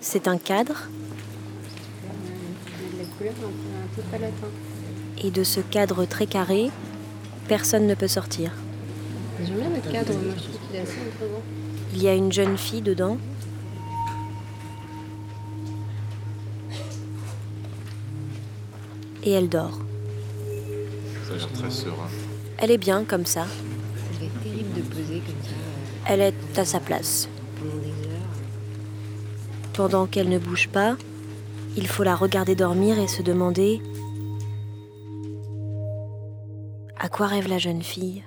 C'est un cadre. Et de ce cadre très carré, personne ne peut sortir. J'aime bien notre cadre, moi je trouve qu'il est assez Il y a une jeune fille dedans. Et elle dort. Ça a l'air très serein. Elle est bien comme ça. Elle est à sa place. pendant qu'elle ne bouge pas, il faut la regarder dormir et se demander à quoi rêve la jeune fille.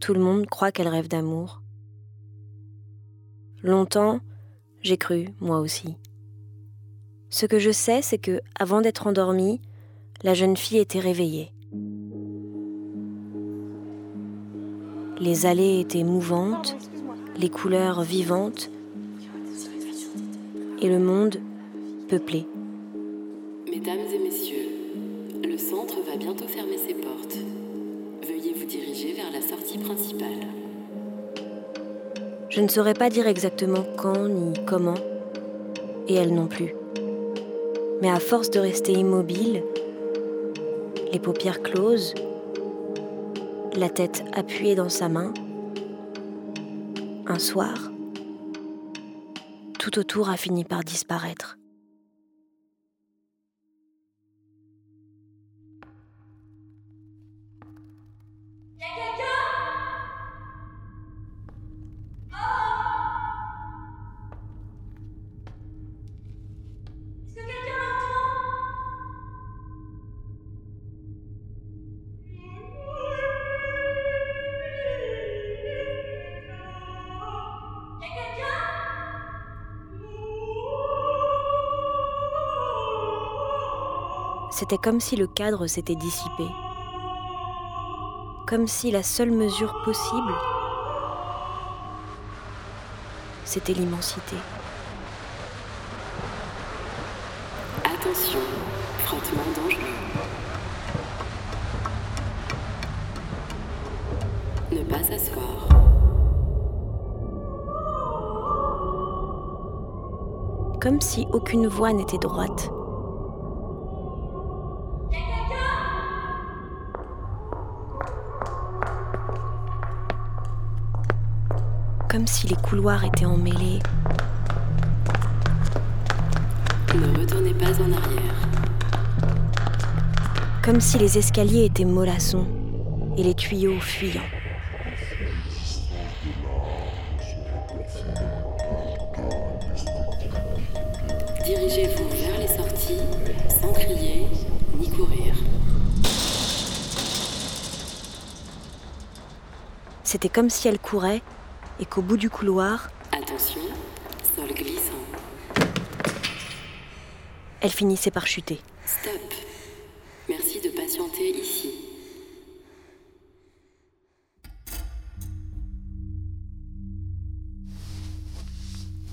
Tout le monde croit qu'elle rêve d'amour. Longtemps, j'ai cru, moi aussi. Ce que je sais, c'est que, avant d'être endormie, la jeune fille était réveillée. Les allées étaient mouvantes, les couleurs vivantes et le monde peuplé. Mesdames et messieurs, le centre va bientôt fermer ses portes. Veuillez vous diriger vers la sortie principale. Je ne saurais pas dire exactement quand ni comment, et elle non plus. Mais à force de rester immobile, les paupières closes, la tête appuyée dans sa main, un soir, tout autour a fini par disparaître. C'était comme si le cadre s'était dissipé. Comme si la seule mesure possible, c'était l'immensité. Attention, frottement dangereux. Ne pas s'asseoir. Comme si aucune voie n'était droite. Comme si les couloirs étaient emmêlés. Ne retournez pas en arrière. Comme si les escaliers étaient mollassons et les tuyaux fuyants. Dirigez-vous vers les sorties sans crier ni courir. C'était comme si elle courait et qu'au bout du couloir, Attention, sol glissant. elle finissait par chuter. Stop. Merci de patienter ici.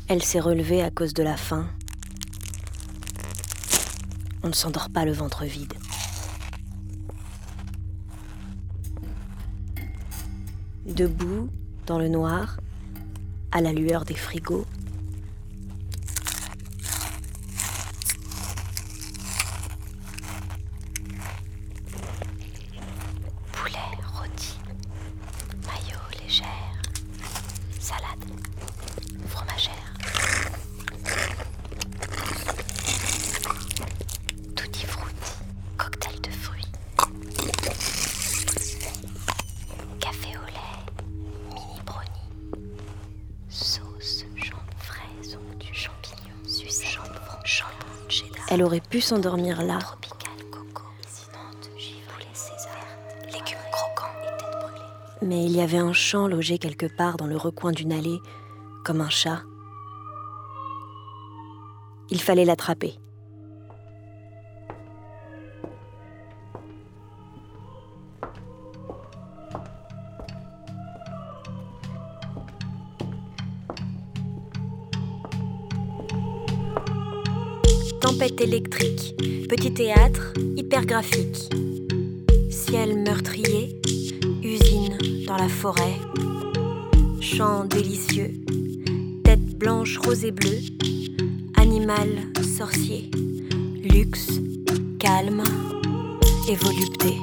Elle s'est relevée à cause de la faim. On ne s'endort pas le ventre vide. Debout, dans le noir, à la lueur des frigos, Elle aurait pu s'endormir là. Mais il y avait un champ logé quelque part dans le recoin d'une allée, comme un chat. Il fallait l'attraper. Tempête électrique, petit théâtre, hyper graphique. Si ciel meurtrier, usine dans la forêt, chant délicieux, tête blanche, rose et bleue, animal sorcier, luxe, calme et volupté.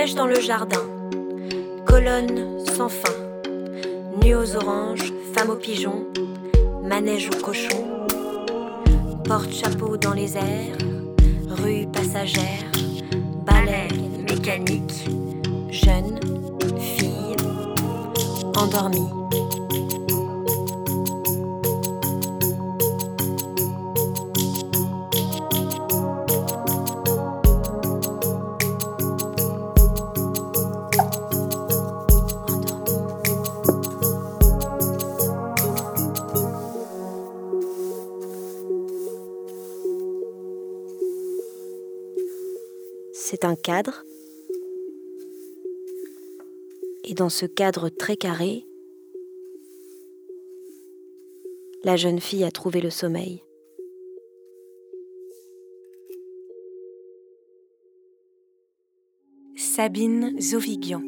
Dans le jardin, colonne sans fin, nuit aux oranges, femme aux pigeons, manège aux cochons, porte-chapeau dans les airs, rue passagère, balai mécanique, jeune, fille, endormie. C'est un cadre. Et dans ce cadre très carré, la jeune fille a trouvé le sommeil. Sabine Zovigian,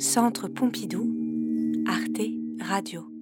Centre Pompidou, Arte Radio.